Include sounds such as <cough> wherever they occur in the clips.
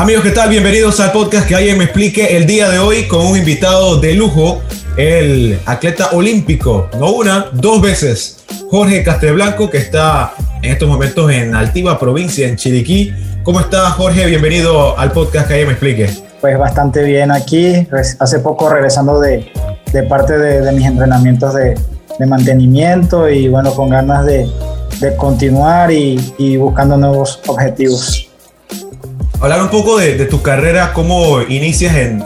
Amigos, ¿qué tal? Bienvenidos al podcast que alguien me explique el día de hoy con un invitado de lujo, el atleta olímpico, no una, dos veces, Jorge Castelblanco, que está en estos momentos en Altiva Provincia, en Chiriquí. ¿Cómo está Jorge? Bienvenido al podcast que alguien me explique. Pues bastante bien aquí, hace poco regresando de, parte de, mis entrenamientos de, mantenimiento y bueno, con ganas de, continuar y buscando nuevos objetivos hablar un poco de, tu carrera, cómo inicias en,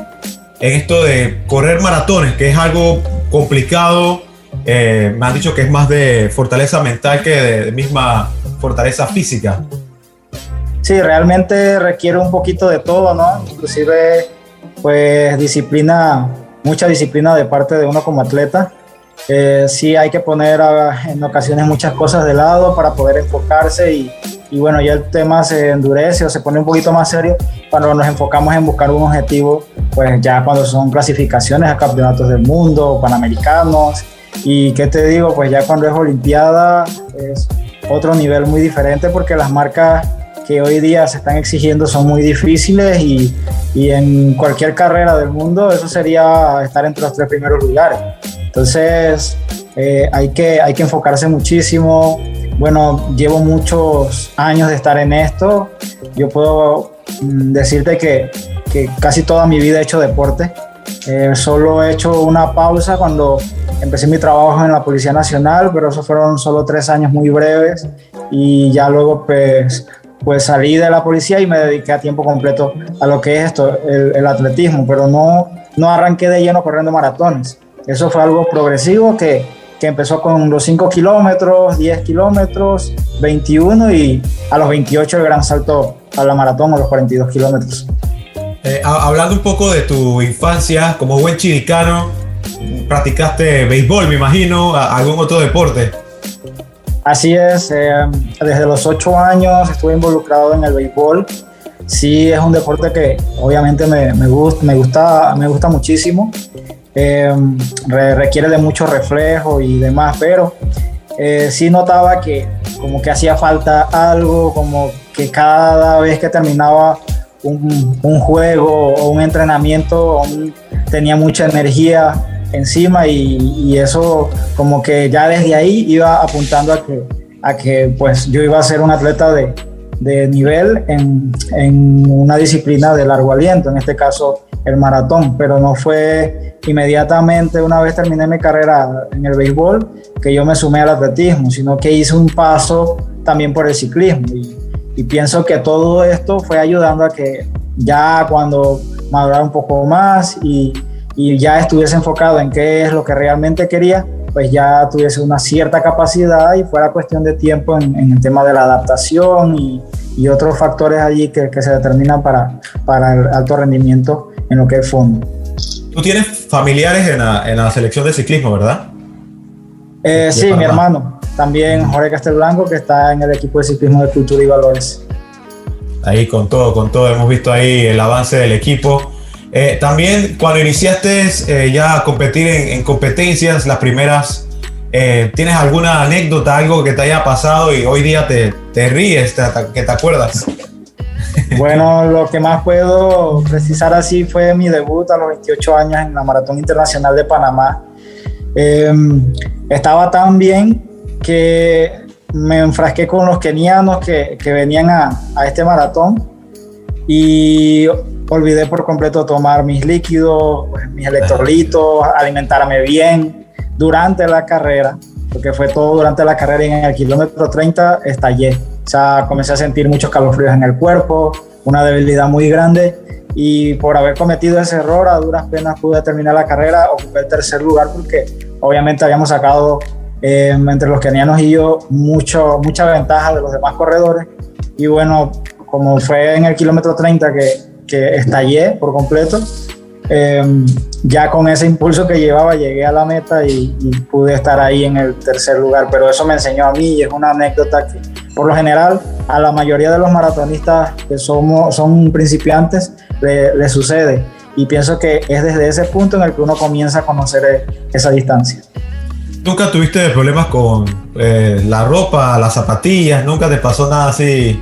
en, esto de correr maratones, que es algo complicado. Eh, me han dicho que es más de fortaleza mental que de, misma fortaleza física. Sí, realmente requiere un poquito de todo, ¿no? Inclusive, pues disciplina, mucha disciplina de parte de uno como atleta. Eh, sí hay que poner en ocasiones muchas cosas de lado para poder enfocarse y, y bueno, ya el tema se endurece o se pone un poquito más serio cuando nos enfocamos en buscar un objetivo, pues ya cuando son clasificaciones a campeonatos del mundo, panamericanos, y qué te digo, pues ya cuando es Olimpiada es otro nivel muy diferente porque las marcas que hoy día se están exigiendo son muy difíciles y, y en cualquier carrera del mundo eso sería estar entre los tres primeros lugares. Entonces eh, hay, que, hay que enfocarse muchísimo, bueno, llevo muchos años de estar en esto. Yo puedo mm, decirte que, que casi toda mi vida he hecho deporte. Eh, solo he hecho una pausa cuando empecé mi trabajo en la Policía Nacional, pero eso fueron solo tres años muy breves y ya luego pues, pues salí de la policía y me dediqué a tiempo completo a lo que es esto, el, el atletismo, pero no, no arranqué de lleno corriendo maratones. Eso fue algo progresivo que, que empezó con los 5 kilómetros, 10 kilómetros, 21 y a los 28 el gran salto a la maratón a los 42 kilómetros. Eh, hablando un poco de tu infancia, como buen chiricano, practicaste béisbol, me imagino, algún otro deporte. Así es, eh, desde los 8 años estuve involucrado en el béisbol. Sí, es un deporte que obviamente me, me, gusta, me, gusta, me gusta muchísimo. Em, requiere de mucho reflejo y demás, pero eh, sí notaba que como que hacía falta algo, como que cada vez que terminaba un, juego o un entrenamiento tenía mucha energía encima y, eso como que ya desde ahí iba apuntando a que, a que pues yo iba a ser un atleta de, de nivel en, en, una disciplina de largo aliento, en este caso el maratón, pero no fue inmediatamente una vez terminé mi carrera en el béisbol que yo me sumé al atletismo, sino que hice un paso también por el ciclismo. Y, pienso que todo esto fue ayudando a que ya cuando madurara un poco más y, ya estuviese enfocado en qué es lo que realmente quería, pues ya tuviese una cierta capacidad y fuera cuestión de tiempo en, en el tema de la adaptación y, y otros factores allí que, que, se determinan para, para el alto rendimiento en lo que es fondo. Tú tienes familiares en la, en la selección de ciclismo, ¿verdad? Eh, sí, mi hermano. También Jorge Castelblanco, que está en el equipo de ciclismo de cultura y valores. Ahí con todo, con todo. Hemos visto ahí el avance del equipo. Eh, también cuando iniciaste eh, ya a competir en, en, competencias, las primeras, eh, ¿tienes alguna anécdota, algo que te haya pasado y hoy día te, te ríes, te, que te acuerdas? <laughs> Bueno, lo que más puedo precisar así fue mi debut a los 28 años en la Maratón Internacional de Panamá. Em, estaba tan bien que me enfrasqué con los kenianos que, que venían a, a, este maratón y olvidé por completo tomar mis líquidos, mis electrolitos, alimentarme bien durante la carrera, porque fue todo durante la carrera y en el kilómetro 30 estallé. O sea, comencé a sentir muchos calofríos en el cuerpo, una debilidad muy grande y por haber cometido ese error a duras penas pude terminar la carrera, ocupé el tercer lugar porque obviamente habíamos sacado eh, entre los kenianos y yo mucho, mucha ventaja de los demás corredores. Y bueno, como fue en el kilómetro 30 que, que estallé por completo, eh, ya con ese impulso que llevaba llegué a la meta y, y, pude estar ahí en el tercer lugar, pero eso me enseñó a mí y es una anécdota que por lo general a la mayoría de los maratonistas que somos, son principiantes le, sucede y pienso que es desde ese punto en el que uno comienza a conocer esa distancia. ¿Nunca tuviste problemas con eh, la ropa, las zapatillas? ¿Nunca te pasó nada así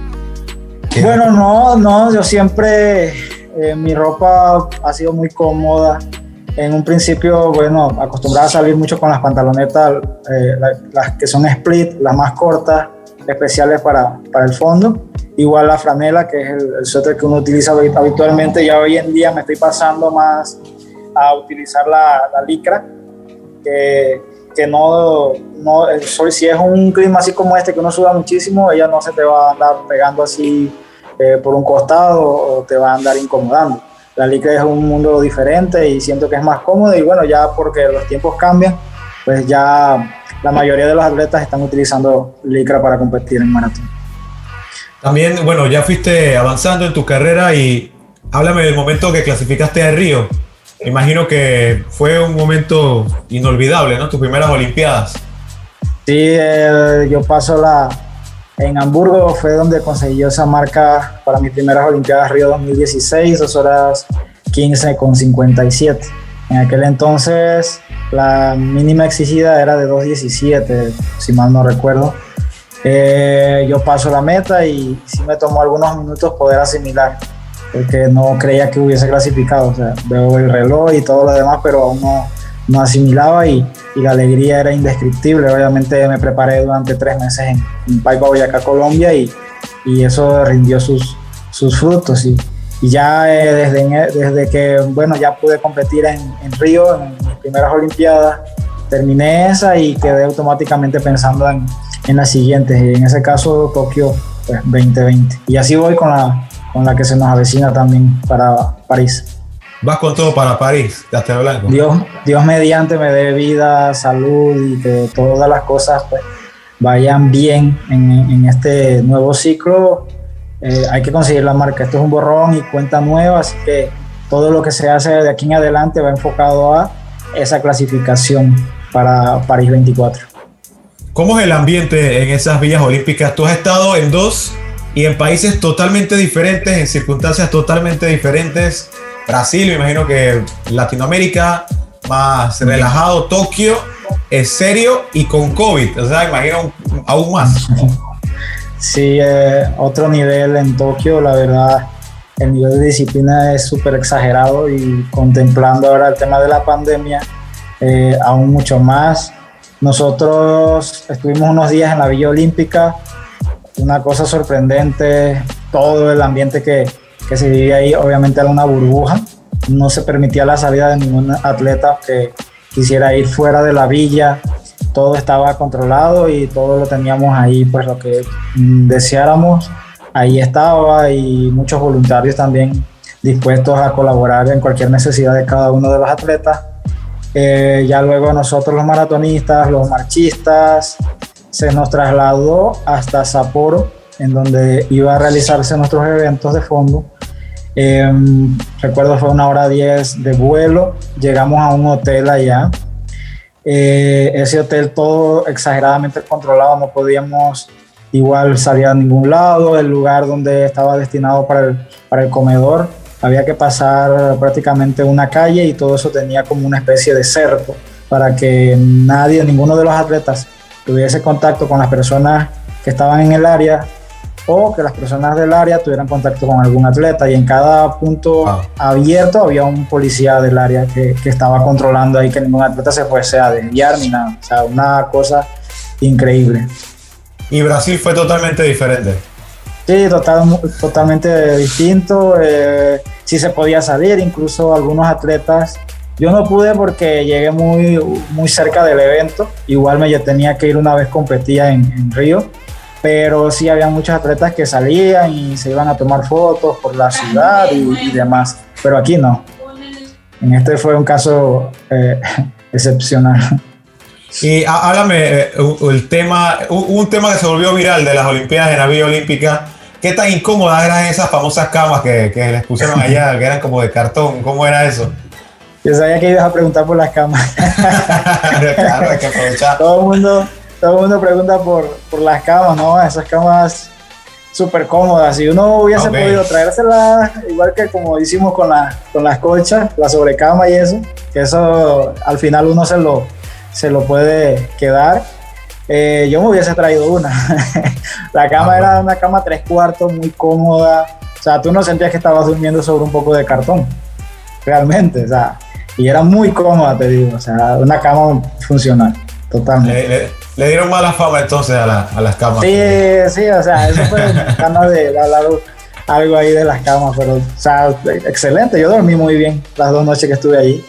Bueno, no, no, yo siempre, eh, mi ropa ha sido muy cómoda. En un principio, bueno, acostumbrada a salir mucho con las pantalonetas, eh, las que son split, las más cortas, especiales para, para el fondo. Igual la franela, que es el, el suéter que uno utiliza habitualmente. Ya hoy en día me estoy pasando más a utilizar la, la licra, que, que no, no, si es un clima así como este, que uno suda muchísimo, ella no se te va a andar pegando así eh, por un costado o te va a andar incomodando. La licra es un mundo diferente y siento que es más cómodo y bueno, ya porque los tiempos cambian, pues ya la mayoría de los atletas están utilizando licra para competir en maratón. También, bueno, ya fuiste avanzando en tu carrera y háblame del momento que clasificaste a Río. Imagino que fue un momento inolvidable, ¿no? Tus primeras Olimpiadas. Sí, eh, yo paso la... En Hamburgo fue donde conseguí esa marca para mis primeras Olimpiadas Río 2016, dos horas 15 con 57. En aquel entonces la mínima exigida era de 2.17, si mal no recuerdo. Eh, yo paso la meta y sí me tomó algunos minutos poder asimilar, porque no creía que hubiese clasificado. O sea, veo el reloj y todo lo demás, pero aún no, no asimilaba y, la alegría era indescriptible. Obviamente me preparé durante tres meses en, en Paipa, Boyacá, Colombia y, eso rindió sus, frutos. Y, ya eh, desde, desde que, bueno, ya pude competir en, Río, en mis primeras Olimpiadas, terminé esa y quedé automáticamente pensando en, en las siguientes, y en ese caso Tokio pues, 2020. Y así voy con la, con la que se nos avecina también para París. Vas con todo para París, Castel Blanco. Dios, Dios mediante me dé vida, salud y que todas las cosas pues, vayan bien en, en este nuevo ciclo. Eh, hay que conseguir la marca. Esto es un borrón y cuenta nueva, así que todo lo que se hace de aquí en adelante va enfocado a esa clasificación para París 24. ¿Cómo es el ambiente en esas villas olímpicas? Tú has estado en dos y en países totalmente diferentes, en circunstancias totalmente diferentes. Brasil, me imagino que Latinoamérica, más relajado. Tokio es serio y con COVID, o sea, imagino aún más. Sí, eh, otro nivel en Tokio, la verdad, el nivel de disciplina es súper exagerado y contemplando ahora el tema de la pandemia, eh, aún mucho más. Nosotros estuvimos unos días en la Villa Olímpica, una cosa sorprendente, todo el ambiente que, que se vivía ahí, obviamente era una burbuja, no se permitía la salida de ningún atleta que quisiera ir fuera de la villa, todo estaba controlado y todo lo teníamos ahí, pues lo que deseáramos, ahí estaba y muchos voluntarios también dispuestos a colaborar en cualquier necesidad de cada uno de los atletas. Eh, ya luego nosotros los maratonistas, los marchistas, se nos trasladó hasta Sapporo, en donde iba a realizarse nuestros eventos de fondo. Eh, recuerdo fue una hora 10 de vuelo, llegamos a un hotel allá. Eh, ese hotel todo exageradamente controlado, no podíamos igual salir a ningún lado, el lugar donde estaba destinado para el, para el comedor había que pasar prácticamente una calle y todo eso tenía como una especie de cerco para que nadie, ninguno de los atletas tuviese contacto con las personas que estaban en el área o que las personas del área tuvieran contacto con algún atleta y en cada punto ah. abierto había un policía del área que, que, estaba controlando ahí que ningún atleta se fuese a desviar ni nada, o sea, una cosa increíble. Y Brasil fue totalmente diferente. Sí, total, totalmente distinto. Eh, sí se podía salir, incluso algunos atletas. Yo no pude porque llegué muy, muy cerca del evento. Igual me tenía que ir una vez competía en, en Río. Pero sí había muchos atletas que salían y se iban a tomar fotos por la ciudad y, y demás. Pero aquí no. En este fue un caso eh, <laughs> excepcional. Y háblame el tema, un tema que se volvió viral de las Olimpiadas la Villa Olímpica. ¿Qué tan incómodas eran esas famosas camas que, que les pusieron allá, <laughs> que eran como de cartón? ¿Cómo era eso? Yo sabía que ibas a preguntar por las camas. <laughs> claro, hay que aprovechar. Todo el mundo, todo el mundo pregunta por, por las camas, ¿no? Esas camas súper cómodas. Si uno hubiese okay. podido traérselas, igual que como hicimos con, la, con las colchas, la sobrecama y eso, que eso al final uno se lo, se lo puede quedar. eh, yo me hubiese traído una. <laughs> la cama ah, era una cama tres cuartos, muy cómoda. O sea, tú no sentías que estabas durmiendo sobre un poco de cartón, realmente. O sea, y era muy cómoda, te digo. O sea, una cama funcional, totalmente. Le, dieron mala fama entonces a, las camas. Sí, sí, o sea, eso fue ganas de hablar algo ahí de las camas, pero, o sea, excelente. Yo dormí muy bien las dos noches que estuve allí.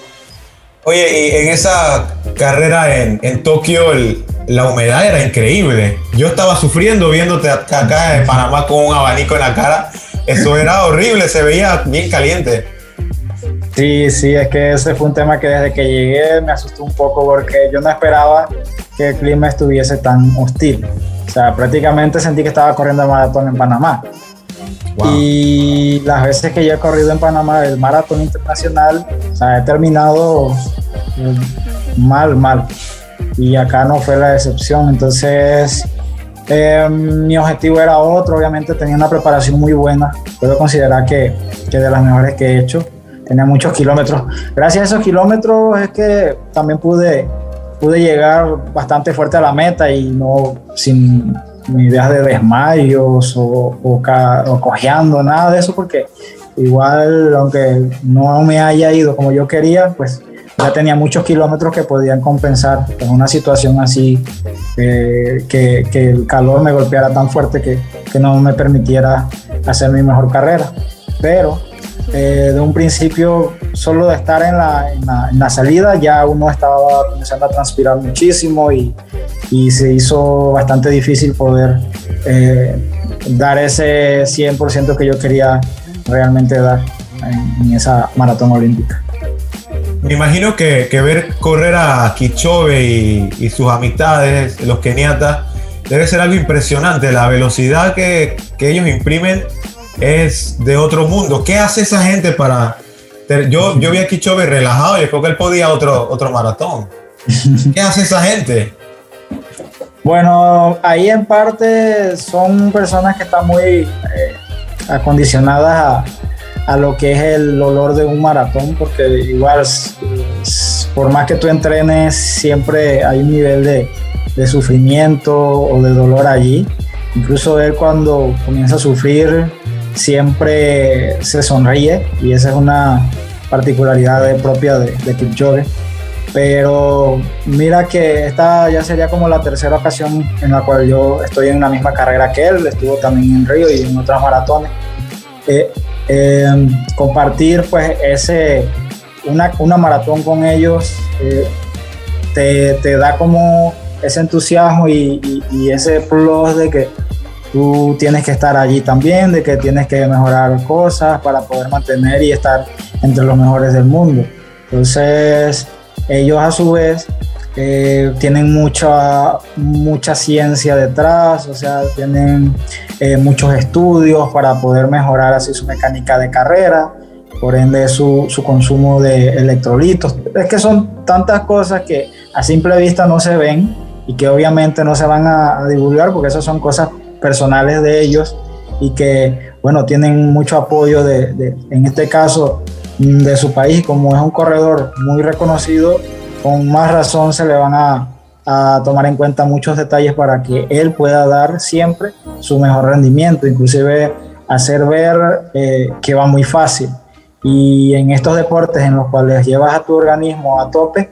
Oye, y en esa carrera en, en Tokio, la humedad era increíble. Yo estaba sufriendo viéndote acá en Panamá con un abanico en la cara. Eso era horrible, se veía bien caliente. Sí, sí, es que ese fue un tema que desde que llegué me asustó un poco porque yo no esperaba que el clima estuviese tan hostil. O sea, prácticamente sentí que estaba corriendo el maratón en Panamá. Y las veces que yo he corrido en Panamá el maratón internacional, o sea, he terminado eh, mal, mal. Y acá no fue la excepción. Entonces, eh, mi objetivo era otro. Obviamente tenía una preparación muy buena. Puedo considerar que, que de las mejores que he hecho. Tenía muchos kilómetros. Gracias a esos kilómetros es que también pude, pude llegar bastante fuerte a la meta y no sin ideas de desmayos o, o, cojeando, nada de eso, porque igual, aunque no me haya ido como yo quería, pues ya tenía muchos kilómetros que podían compensar en una situación así, eh, que, que, el calor me golpeara tan fuerte que, que, no me permitiera hacer mi mejor carrera. Pero eh, de un principio, solo de estar en la, en la, salida, ya uno estaba comenzando a transpirar muchísimo y, y se hizo bastante difícil poder eh, dar ese 100% que yo quería realmente dar en, esa maratón olímpica. Me imagino que, que ver correr a Kichobe y, y, sus amistades, los keniatas, debe ser algo impresionante. La velocidad que, que ellos imprimen es de otro mundo. ¿Qué hace esa gente para.? Yo, yo vi a Kichobe relajado y creo que él podía otro, otro maratón. ¿Qué hace esa gente? Bueno, ahí en parte son personas que están muy eh, acondicionadas a, lo que es el olor de un maratón, porque igual, por más que tú entrenes, siempre hay un nivel de, de sufrimiento o de dolor allí. Incluso él cuando comienza a sufrir, siempre se sonríe y esa es una particularidad propia de, de Kipchoge. Pero mira que esta ya sería como la tercera ocasión en la cual yo estoy en la misma carrera que él, estuvo también en Río y en otras maratones. Eh, em, compartir pues ese, una, una maratón con ellos eh, te, te, da como ese entusiasmo y, y, y ese plus de que tú tienes que estar allí también, de que tienes que mejorar cosas para poder mantener y estar entre los mejores del mundo. Entonces, ellos a su vez eh, tienen mucha, mucha ciencia detrás, o sea, tienen eh, muchos estudios para poder mejorar así su mecánica de carrera, por ende su, su, consumo de electrolitos. Es que son tantas cosas que a simple vista no se ven y que obviamente no se van a, a divulgar porque esas son cosas personales de ellos y que, bueno, tienen mucho apoyo de, en este caso, de su país, como es un corredor muy reconocido, con más razón se le van a, a tomar en cuenta muchos detalles para que él pueda dar siempre su mejor rendimiento, inclusive hacer ver eh, que va muy fácil. Y en estos deportes en los cuales llevas a tu organismo a tope,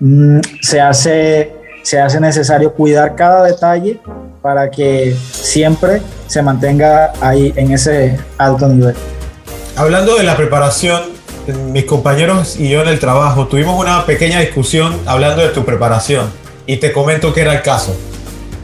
mm, se hace se hace necesario cuidar cada detalle para que siempre se mantenga ahí en ese alto nivel. Hablando de la preparación, mis compañeros y yo en el trabajo tuvimos una pequeña discusión hablando de tu preparación y te comento que era el caso.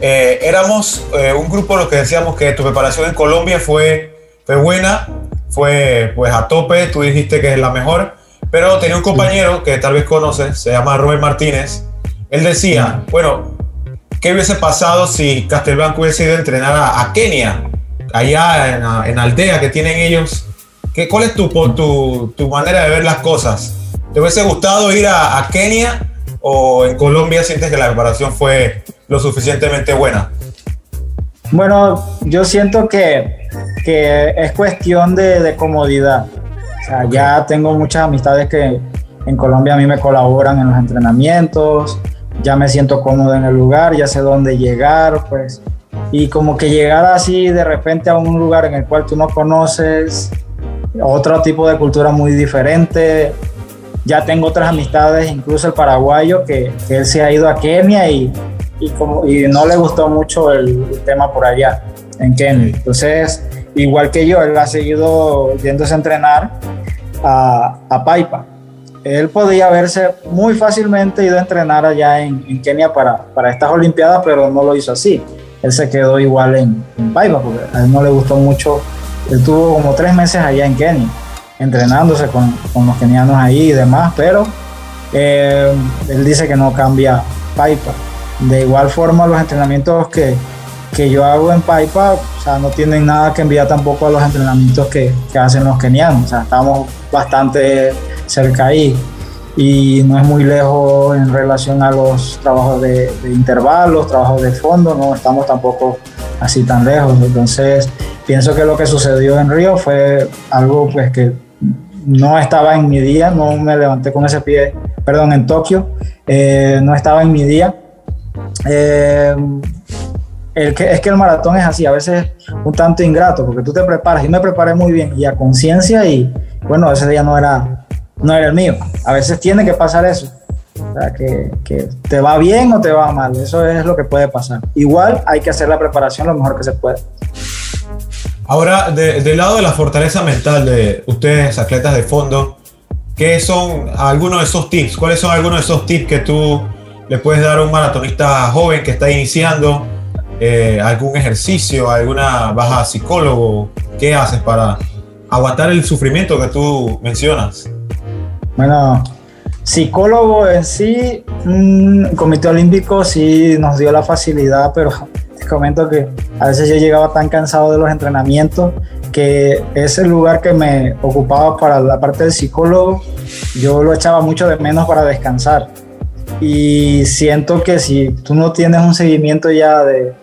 Eh, éramos eh, un grupo los que decíamos que tu preparación en Colombia fue, fue buena, fue pues a tope, tú dijiste que es la mejor, pero tenía un compañero que tal vez conoces, se llama Robert Martínez, él decía, bueno, ¿qué hubiese pasado si Castelblanco hubiese ido a entrenar a, Kenia, allá en, aldea que tienen ellos? ¿Qué, ¿Cuál es tu, tu, tu, manera de ver las cosas? ¿Te hubiese gustado ir a, Kenia o en Colombia sientes que la preparación fue lo suficientemente buena? Bueno, yo siento que, que es cuestión de, de comodidad. O sea, ya tengo muchas amistades que en Colombia a mí me colaboran en los entrenamientos, ya me siento cómodo en el lugar, ya sé dónde llegar, pues. Y como que llegar así de repente a un lugar en el cual tú no conoces, otro tipo de cultura muy diferente. Ya tengo otras amistades, incluso el paraguayo, que, él se ha ido a Kenia y, y, como, y no le gustó mucho el, tema por allá, en Kenia. Entonces, igual que yo, él ha seguido yéndose a entrenar a, a Paipa él podía haberse muy fácilmente ido a entrenar allá en, Kenia para, para, estas Olimpiadas, pero no lo hizo así. Él se quedó igual en, Paipa, porque a él no le gustó mucho. Él tuvo como tres meses allá en Kenia, entrenándose con, con los kenianos ahí y demás, pero eh, él dice que no cambia Paipa. De igual forma, los entrenamientos que, que yo hago en Paipa, o sea, no tienen nada que enviar tampoco a los entrenamientos que, que hacen los kenianos. O sea, estamos bastante cerca ahí y no es muy lejos en relación a los trabajos de, intervalos, trabajos de fondo, no estamos tampoco así tan lejos. Entonces, pienso que lo que sucedió en Río fue algo pues que no estaba en mi día, no me levanté con ese pie, perdón, en Tokio, eh, no estaba en mi día. Eh, el que, es que el maratón es así, a veces un tanto ingrato, porque tú te preparas, y me preparé muy bien y a conciencia y bueno, ese día no era no era el mío. A veces tiene que pasar eso. O sea, que, te va bien o te va mal. Eso es lo que puede pasar. Igual hay que hacer la preparación lo mejor que se puede. Ahora, del lado de la fortaleza mental de ustedes, atletas de fondo, ¿qué son algunos de esos tips? ¿Cuáles son algunos de esos tips que tú le puedes dar a un maratonista joven que está iniciando? Eh, ¿Algún ejercicio, alguna baja psicólogo? ¿Qué haces para aguantar el sufrimiento que tú mencionas? Bueno, psicólogo en sí, un mm, Comité Olímpico sí nos dio la facilidad, pero <laughs> te comento que a veces yo llegaba tan cansado de los entrenamientos que ese lugar que me ocupaba para la parte del psicólogo, yo lo echaba mucho de menos para descansar. Y siento que si tú no tienes un seguimiento ya de,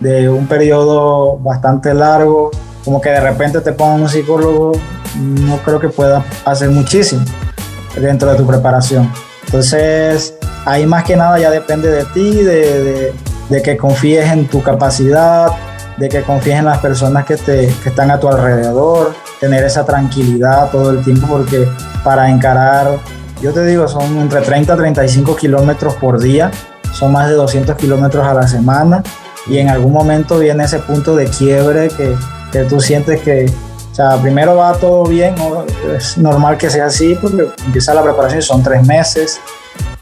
de un periodo bastante largo, como que de repente te pongan un psicólogo, no creo que pueda hacer muchísimo dentro de tu preparación. Entonces, ahí más que nada ya depende de ti, de, que confíes en tu capacidad, de que confíes en las personas que, te, que están a tu alrededor, tener esa tranquilidad todo el tiempo, porque para encarar, yo te digo, son entre 30 a 35 kilómetros por día, son más de 200 kilómetros a la semana, y en algún momento viene ese punto de quiebre que, que tú sientes que, o sea, primero va todo bien, es normal que sea así, porque empieza la preparación, son tres meses,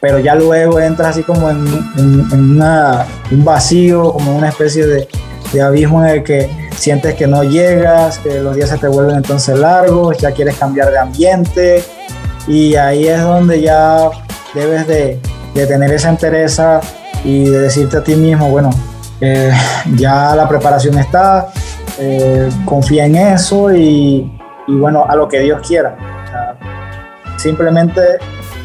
pero ya luego entras así como en, un vacío, como una especie de, abismo en el que sientes que no llegas, que los días se te vuelven entonces largos, ya quieres cambiar de ambiente, y ahí es donde ya debes de, de tener esa entereza y de decirte a ti mismo, bueno, eh, ya la preparación está, eh, confía en eso y, bueno, a lo que Dios quiera. simplemente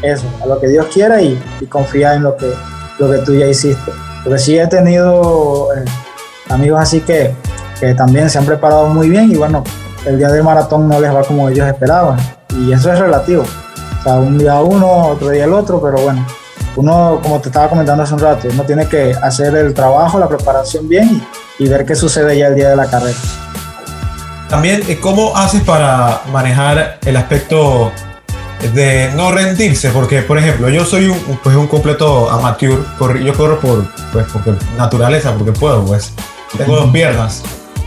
eso, a lo que Dios quiera y, confía en lo que, lo que tú ya hiciste. Porque sí he tenido eh, amigos así que, que también se han preparado muy bien y bueno, el día del maratón no les va como ellos esperaban. Y eso es relativo. O sea, un día uno, otro día el otro, pero bueno, uno, como te estaba comentando hace un rato, uno tiene que hacer el trabajo, la preparación bien y, ver qué sucede ya el día de la carrera. También, eh, ¿cómo haces para manejar el aspecto de no rendirse? Porque, por ejemplo, yo soy un, pues, un completo amateur, yo corro por, pues, porque naturaleza, porque puedo, pues. Tengo dos piernas.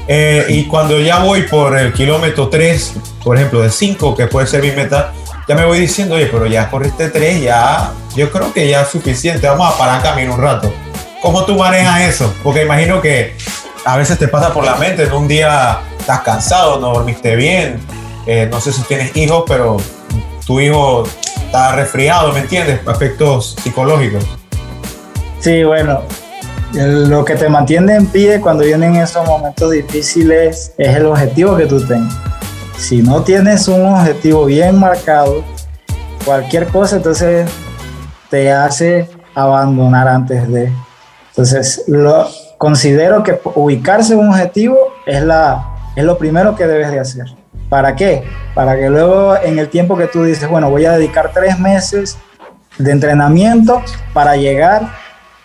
Eh, y cuando ya voy por el kilómetro 3, por ejemplo, de 5, que puede ser mi meta, ya me voy diciendo, oye, pero ya corriste 3, ya, yo creo que ya es suficiente, vamos a parar camino un rato. ¿Cómo tú manejas eso? Porque imagino que a veces te pasa por la mente, en un día estás cansado, no dormiste bien, eh, no sé si tienes hijos, pero tu hijo está resfriado, ¿me entiendes? Aspectos psicológicos. Sí, bueno, lo que te mantiene en pie cuando vienen esos momentos difíciles es el objetivo que tú tengas. Si no tienes un objetivo bien marcado, cualquier cosa entonces te hace abandonar antes de entonces, lo, considero que ubicarse un objetivo es, la, es lo primero que debes de hacer. ¿Para qué? Para que luego en el tiempo que tú dices, bueno, voy a dedicar tres meses de entrenamiento para llegar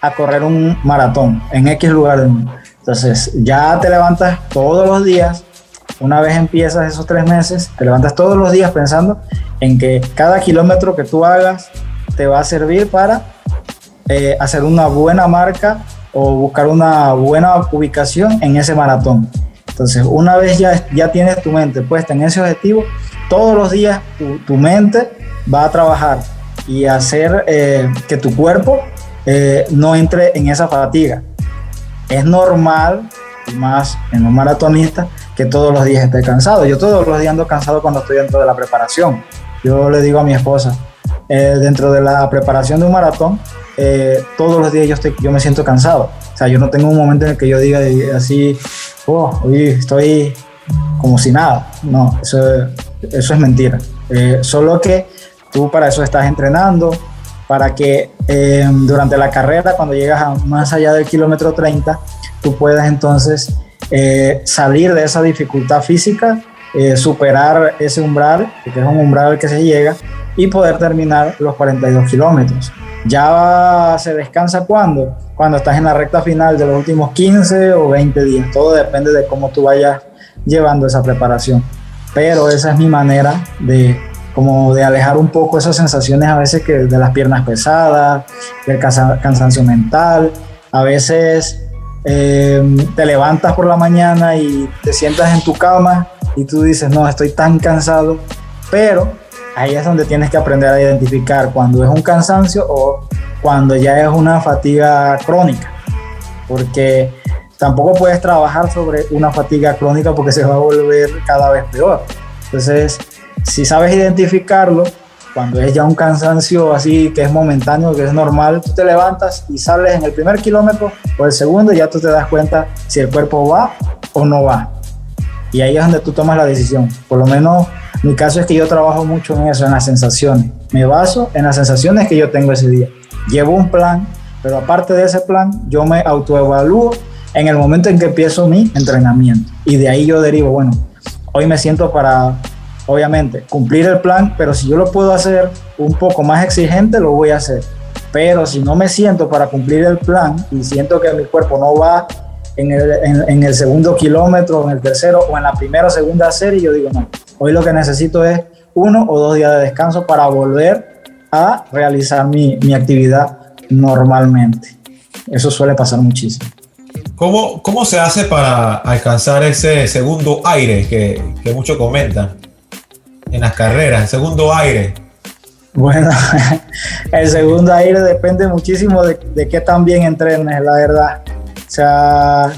a correr un maratón en X lugar del mundo. Entonces, ya te levantas todos los días. Una vez empiezas esos tres meses, te levantas todos los días pensando en que cada kilómetro que tú hagas te va a servir para eh, hacer una buena marca o buscar una buena ubicación en ese maratón. Entonces, una vez ya, ya tienes tu mente puesta en ese objetivo, todos los días tu, mente va a trabajar y hacer eh, que tu cuerpo eh, no entre en esa fatiga. Es normal, más en un maratonista, que todos los días esté cansado. Yo todos los días ando cansado cuando estoy dentro de la preparación. Yo le digo a mi esposa, dentro de la preparación de un maratón, todos los días yo, estoy, yo me siento cansado. O sea, yo no tengo un momento en el que yo diga así, oh, hoy estoy como si nada. No, eso, eso es mentira. solo que tú para eso estás entrenando, para que eh, durante la carrera, cuando llegas a más allá del kilómetro 30, tú puedas entonces eh, salir de esa dificultad física, eh, superar ese umbral, que es un umbral al que se llega, y poder terminar los 42 kilómetros. Ya se descansa cuando? Cuando estás en la recta final de los últimos 15 o 20 días. Todo depende de cómo tú vayas llevando esa preparación. Pero esa es mi manera de como de alejar un poco esas sensaciones a veces que de las piernas pesadas, del cansancio mental, a veces em, te levantas por la mañana y te sientas en tu cama y tú dices, no, estoy tan cansado, pero ahí es donde tienes que aprender a identificar cuando es un cansancio o cuando ya es una fatiga crónica, porque tampoco puedes trabajar sobre una fatiga crónica porque se va a volver cada vez peor. Entonces, si sabes identificarlo, cuando es ya un cansancio así que es momentáneo, que es normal, tú te levantas y sales en el primer kilómetro o el segundo y ya tú te das cuenta si el cuerpo va o no va. Y ahí es donde tú tomas la decisión. Por lo menos mi caso es que yo trabajo mucho en eso, en las sensaciones. Me baso en las sensaciones que yo tengo ese día. Llevo un plan, pero aparte de ese plan, yo me autoevalúo en el momento en que empiezo mi entrenamiento. Y de ahí yo derivo, bueno, hoy me siento para obviamente, cumplir el plan, pero si yo lo puedo hacer un poco más exigente, lo voy a hacer. Pero si no me siento para cumplir el plan y siento que mi cuerpo no va en el, segundo kilómetro, en el tercero o en la primera o segunda serie, yo digo, no, hoy lo que necesito es uno o dos días de descanso para volver a realizar mi, mi actividad normalmente. Eso suele pasar muchísimo. ¿Cómo, ¿Cómo, se hace para alcanzar ese segundo aire que, que muchos comentan? en las carreras, el segundo aire? Bueno, <laughs> el segundo aire depende muchísimo de, de qué tan bien entrenes, la verdad. O sea,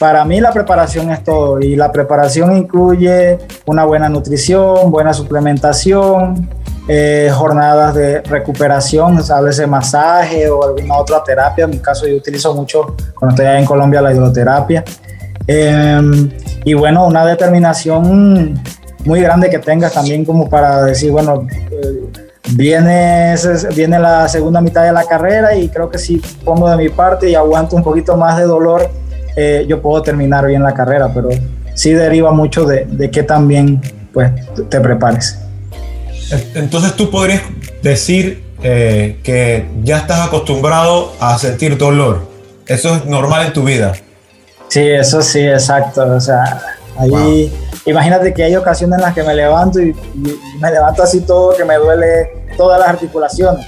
para mí la preparación es todo y la preparación incluye una buena nutrición, buena suplementación, eh, jornadas de recuperación, a veces masaje o alguna otra terapia. En mi caso yo utilizo mucho cuando estoy en Colombia la hidroterapia. Em, y bueno, una determinación muy grande que tengas también como para decir, bueno, eh, viene, viene la segunda mitad de la carrera y creo que si pongo de mi parte y aguanto un poquito más de dolor, eh, yo puedo terminar bien la carrera, pero sí deriva mucho de, de qué también pues, te prepares. Entonces tú podrías decir eh, que ya estás acostumbrado a sentir dolor. Eso es normal en tu vida. Sí, eso sí, exacto. O sea, ahí imagínate que hay ocasiones en las que me levanto y, me levanto así todo, que me duele todas las articulaciones.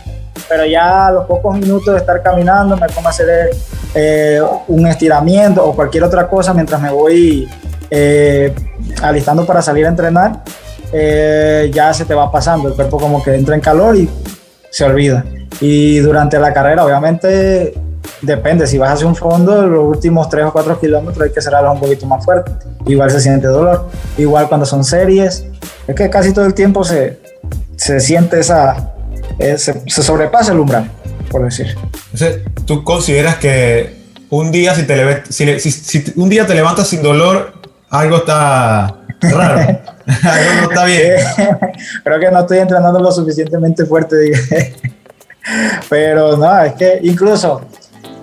Pero ya a los pocos minutos de estar caminando me pongo a hacer eh, un estiramiento o cualquier otra cosa mientras me voy eh, alistando para salir a entrenar, eh, ya se te va pasando, el cuerpo como que entra en calor y se olvida. Y durante la carrera, obviamente, depende, si vas hacia un fondo, los últimos 3 o 4 kilómetros hay que cerrarlos un poquito más fuerte. Igual se siente dolor. Igual cuando son series, es que casi todo el tiempo se, se siente esa, eh, se, sobrepasa el umbral, por decir. Entonces, ¿tú consideras que un día si, te si, si, un día te levantas sin dolor, algo está raro? <laughs> algo no está bien. <laughs> Creo que no estoy entrenando lo suficientemente fuerte. <laughs> Pero no, es que incluso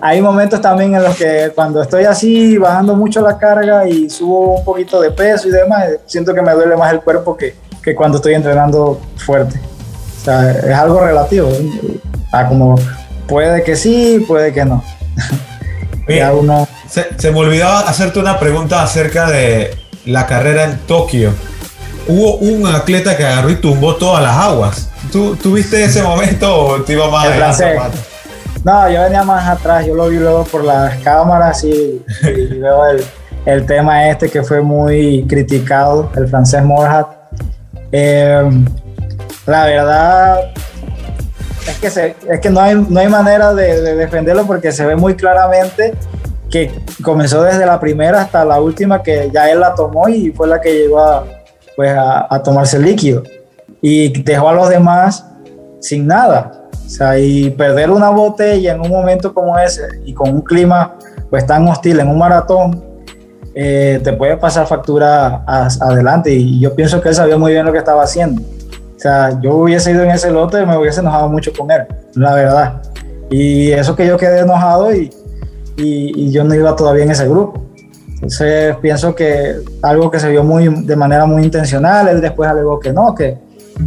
hay momentos también en los que cuando estoy así, bajando mucho la carga y subo un poquito de peso y demás, siento que me duele más el cuerpo que, que cuando estoy entrenando fuerte. O sea, es algo relativo a como puede que sí, puede que no. <laughs> uno... se, se, me olvidaba hacerte una pregunta acerca de la carrera en Tokio. Hubo un atleta que agarró y tumbó todas las aguas. ¿Tú, viste ese momento o te iba más adelante? No, yo venía más atrás, yo lo vi luego por las cámaras y, y veo el, el, tema este que fue muy criticado, el francés Morhat. Eh, la verdad es que, es que no, hay, no hay manera de, defenderlo porque se ve muy claramente que comenzó desde la primera hasta la última que ya él la tomó y fue la que llegó a, pues a, tomarse el líquido y dejó a los demás sin nada. O sea, y perder una botella en un momento como ese y con un clima pues tan hostil en un maratón, eh, te puede pasar factura adelante. Y yo pienso que él sabía muy bien lo que estaba haciendo. O sea, yo hubiese ido en ese lote, me hubiese enojado mucho con él, la verdad. Y eso que yo quedé enojado y, y, yo no iba todavía en ese grupo. Entonces pienso que algo que se vio muy, de manera muy intencional, él después alegó que no, que,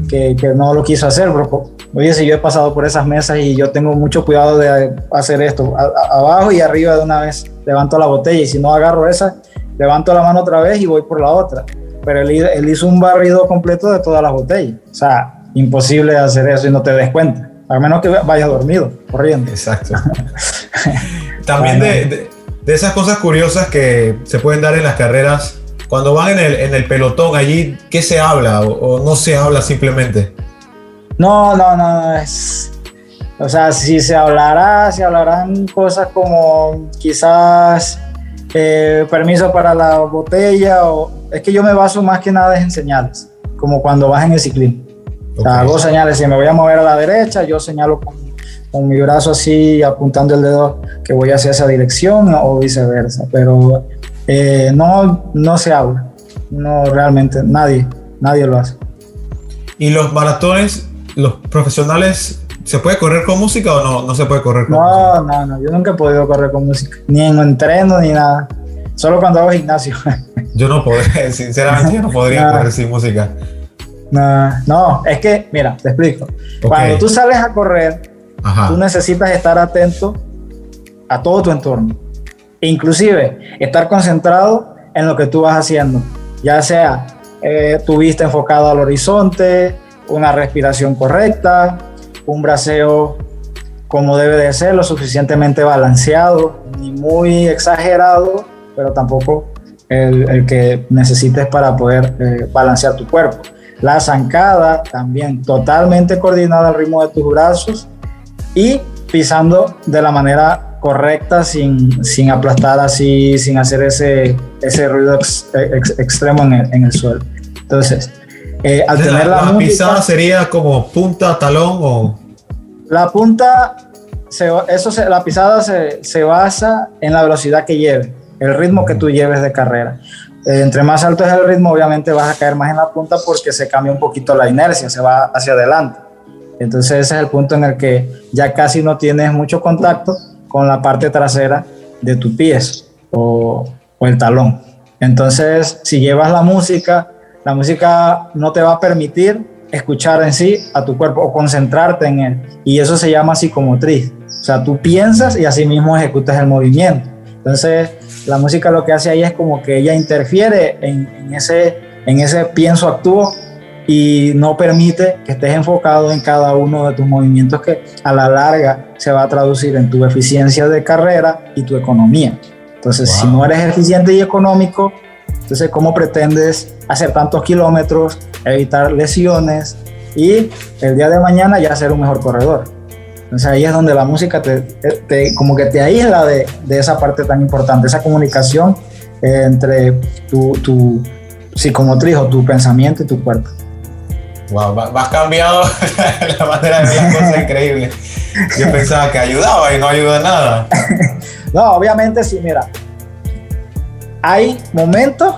que, que no lo quiso hacer, pero oye, si yo he pasado por esas mesas y yo tengo mucho cuidado de hacer esto, abajo y arriba de una vez levanto la botella y si no agarro esa, levanto la mano otra vez y voy por la otra pero él, hizo un barrido completo de todas las botellas. O sea, imposible hacer eso y no te des cuenta. A menos que vayas dormido, corriendo. Exacto. <laughs> También de, esas cosas curiosas que se pueden dar en las carreras, cuando van en el, en el pelotón allí, ¿qué se habla o, no se habla simplemente? No, no, no, es... O sea, si se hablará, se hablarán cosas como quizás eh, permiso para la botella, o es que yo me baso más que nada en señales, como cuando vas en el ciclismo. hago señales, si me voy a mover a la derecha, yo señalo con, con, mi brazo así, apuntando el dedo que voy hacia esa dirección o viceversa, pero eh, no, no se habla, no realmente, nadie, nadie lo hace. ¿Y los maratones, los profesionales ¿Se puede correr con música o no? No se puede correr con no, música. No, no, yo nunca he podido correr con música. Ni en entreno ni nada. Solo cuando hago gimnasio. <laughs> Yo no podría, sinceramente, yo no podría <laughs> correr sin música. No, no, es que, mira, te explico. Cuando tú sales a correr, tú necesitas estar atento a todo tu entorno. Inclusive, estar concentrado en lo que tú vas haciendo. Ya sea eh, tu vista enfocada al horizonte, una respiración correcta, un braceo como debe de ser, lo suficientemente balanceado, ni muy exagerado, pero tampoco el, que necesites para poder eh, balancear tu cuerpo. La zancada también totalmente coordinada al ritmo de tus brazos y pisando de la manera correcta sin, sin aplastar así, sin hacer ese, ese ruido extremo en el, en el, suelo. Entonces, eh, al tener la, la pisada sería como punta, talón o... La punta, eso la pisada se, se, basa en la velocidad que lleve, el ritmo que tú lleves de carrera. Eh, entre más alto es el ritmo, obviamente vas a caer más en la punta porque se cambia un poquito la inercia, se va hacia adelante. Entonces ese es el punto en el que ya casi no tienes mucho contacto con la parte trasera de tus pies o, o el talón. Entonces, si llevas la música, la música no te va a permitir escuchar en sí a tu cuerpo o concentrarte en él. Y eso se llama psicomotriz. O sea, tú piensas y así mismo ejecutas el movimiento. Entonces, la música lo que hace ahí es como que ella interfiere en, ese, en ese pienso actúo y no permite que estés enfocado en cada uno de tus movimientos que a la larga se va a traducir en tu eficiencia de carrera y tu economía. Entonces, si no eres eficiente y económico, entonces, ¿cómo pretendes hacer tantos kilómetros, evitar lesiones y el día de mañana ya ser un mejor corredor? Entonces ahí es donde la música te, como que te aísla de, de, esa parte tan importante, esa comunicación entre tu, tu psicomotriz o tu pensamiento y tu cuerpo. Wow, vas cambiado <laughs> la manera de ver las cosas increíble. Yo pensaba que ayudaba y no ayuda nada. <laughs> no, obviamente sí, mira, hay momentos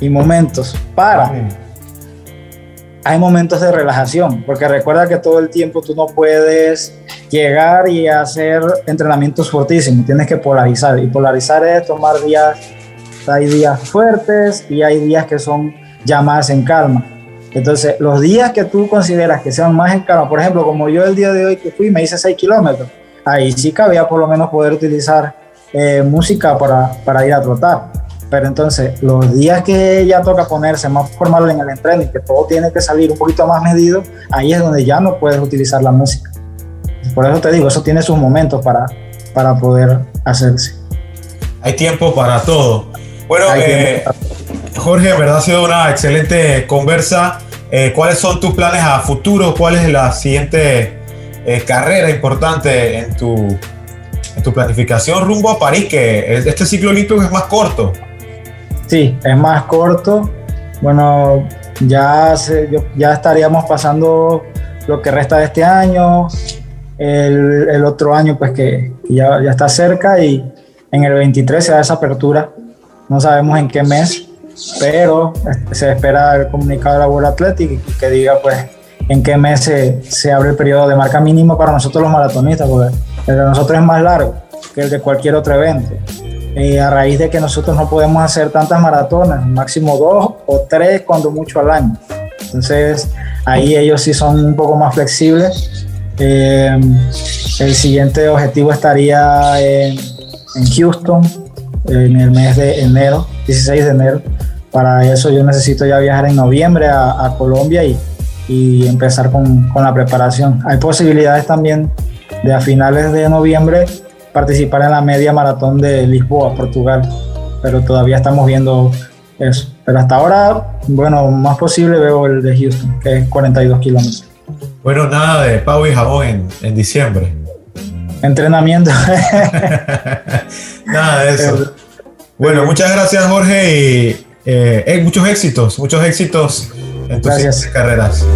y momentos para. Hay momentos de relajación, porque recuerda que todo el tiempo tú no puedes llegar y hacer entrenamientos fortísimos, tienes que polarizar. Y polarizar es tomar días, hay días fuertes y hay días que son ya más en calma. Entonces, los días que tú consideras que sean más en calma, por ejemplo, como yo el día de hoy que fui, me hice 6 kilómetros, ahí sí cabía por lo menos poder utilizar eh, música para, para ir a trotar. Pero entonces, los días que ya toca ponerse más formal en el entreno y que todo tiene que salir un poquito más medido, ahí es donde ya no puedes utilizar la música. Por eso te digo, eso tiene sus momentos para, para poder hacerse. Hay tiempo para todo. Bueno, eh, Jorge, verdad ha sido una excelente conversa. Eh, ¿Cuáles son tus planes a futuro? ¿Cuál es la siguiente eh, carrera importante en tu, en tu planificación rumbo a París? Que este ciclo olímpico es más corto. Sí, es más corto. Bueno, ya, ya estaríamos pasando lo que resta de este año, el, el otro año pues que ya, ya, está cerca y en el 23 se da esa apertura. No sabemos en qué mes, pero se espera el comunicado de la World Athletic que diga pues en qué mes se, se, abre el periodo de marca mínimo para nosotros los maratonistas, porque el de nosotros es más largo que el de cualquier otro evento. Eh, a raíz de que nosotros no podemos hacer tantas maratonas, máximo dos o tres cuando mucho al año. Entonces ahí ellos sí son un poco más flexibles. Eh, el siguiente objetivo estaría en, en, Houston en el mes de enero, 16 de enero. Para eso yo necesito ya viajar en noviembre a, a Colombia y, y empezar con, con, la preparación. Hay posibilidades también de a finales de noviembre participar en la media maratón de Lisboa, Portugal, pero todavía estamos viendo eso. Pero hasta ahora, bueno, más posible veo el de Houston, que es 42 kilómetros. Bueno, nada de pavo y jabón en, en diciembre. Entrenamiento. <laughs> nada de eso. Bueno, muchas gracias Jorge y eh, muchos éxitos, muchos éxitos en tus carreras.